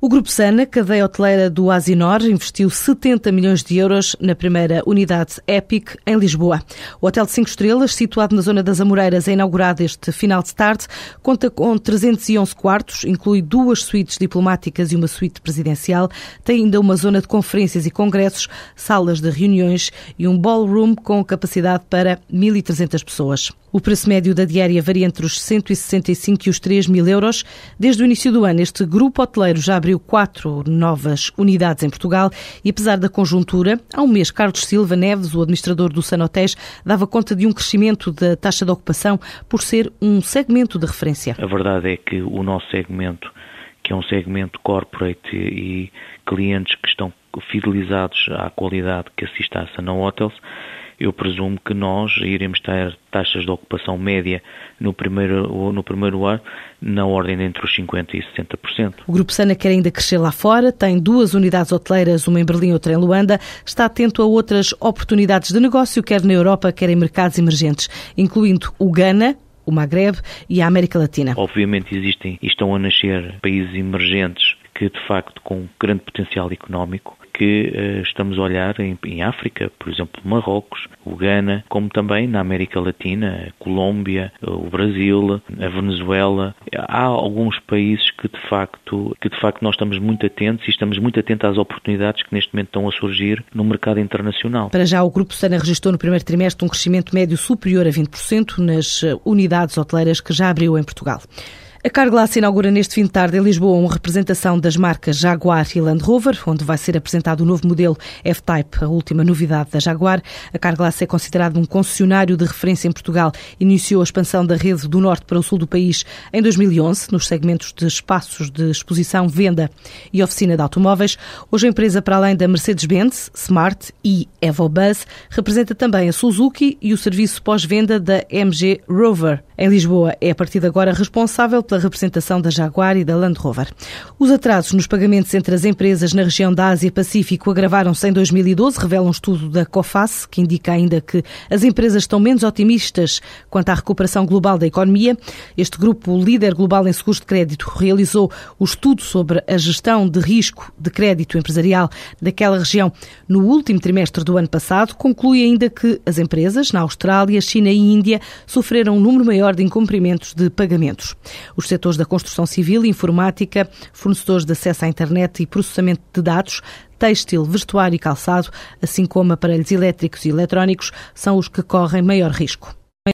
O Grupo Sana, cadeia hoteleira do Asinor, investiu 70 milhões de euros na primeira unidade Epic em Lisboa. O hotel de 5 estrelas, situado na zona das Amoreiras, é inaugurado este final de tarde. Conta com 311 quartos, inclui duas suítes diplomáticas e uma suíte presidencial. Tem ainda uma zona de conferências e congressos, salas de reuniões e um ballroom com capacidade para 1.300 pessoas. O preço médio da diária varia entre os 165 e os 3 mil euros. Desde o início do ano, este grupo hoteleiro já abriu quatro novas unidades em Portugal e, apesar da conjuntura, há um mês, Carlos Silva Neves, o administrador do Sanotés, dava conta de um crescimento da taxa de ocupação por ser um segmento de referência. A verdade é que o nosso segmento, que é um segmento corporate e clientes que estão fidelizados à qualidade que assiste à Sana Hotels, eu presumo que nós iremos ter taxas de ocupação média no primeiro, no primeiro ano na ordem entre os 50% e 60%. O Grupo Sana quer ainda crescer lá fora, tem duas unidades hoteleiras, uma em Berlim e outra em Luanda, está atento a outras oportunidades de negócio, quer na Europa, quer em mercados emergentes, incluindo o Ghana, o Maghreb e a América Latina. Obviamente existem e estão a nascer países emergentes que de facto com grande potencial económico que uh, estamos a olhar em, em, África, por exemplo, Marrocos, o Ghana, como também na América Latina, a Colômbia, o Brasil, a Venezuela. Há alguns países que de facto que de facto nós estamos muito atentos e estamos muito atentos às oportunidades que neste momento estão a surgir no mercado internacional. Para já, o Grupo Sana registrou no primeiro trimestre um crescimento médio superior a 20% nas eh, unidades hoteleiras que já abriu em Portugal. A Carglass inaugura neste fim de tarde em Lisboa uma representação das marcas Jaguar e Land Rover, onde vai ser apresentado o novo modelo F-Type, a última novidade da Jaguar. A Carglass é considerado um concessionário de referência em Portugal. Iniciou a expansão da rede do norte para o sul do país em 2011, nos segmentos de espaços de exposição, venda e oficina de automóveis. Hoje a empresa, para além da Mercedes-Benz, Smart e EvoBus, representa também a Suzuki e o serviço pós-venda da MG Rover. Em Lisboa, é a partir de agora responsável pela representação da Jaguar e da Land Rover. Os atrasos nos pagamentos entre as empresas na região da Ásia-Pacífico agravaram-se em 2012, revela um estudo da COFAS, que indica ainda que as empresas estão menos otimistas quanto à recuperação global da economia. Este grupo, líder global em seguros de crédito, realizou o estudo sobre a gestão de risco de crédito empresarial daquela região no último trimestre do ano passado. Conclui ainda que as empresas na Austrália, China e Índia sofreram um número maior de incumprimentos de pagamentos. Os setores da construção civil, informática, fornecedores de acesso à internet e processamento de dados, têxtil, vestuário e calçado, assim como aparelhos elétricos e eletrónicos, são os que correm maior risco.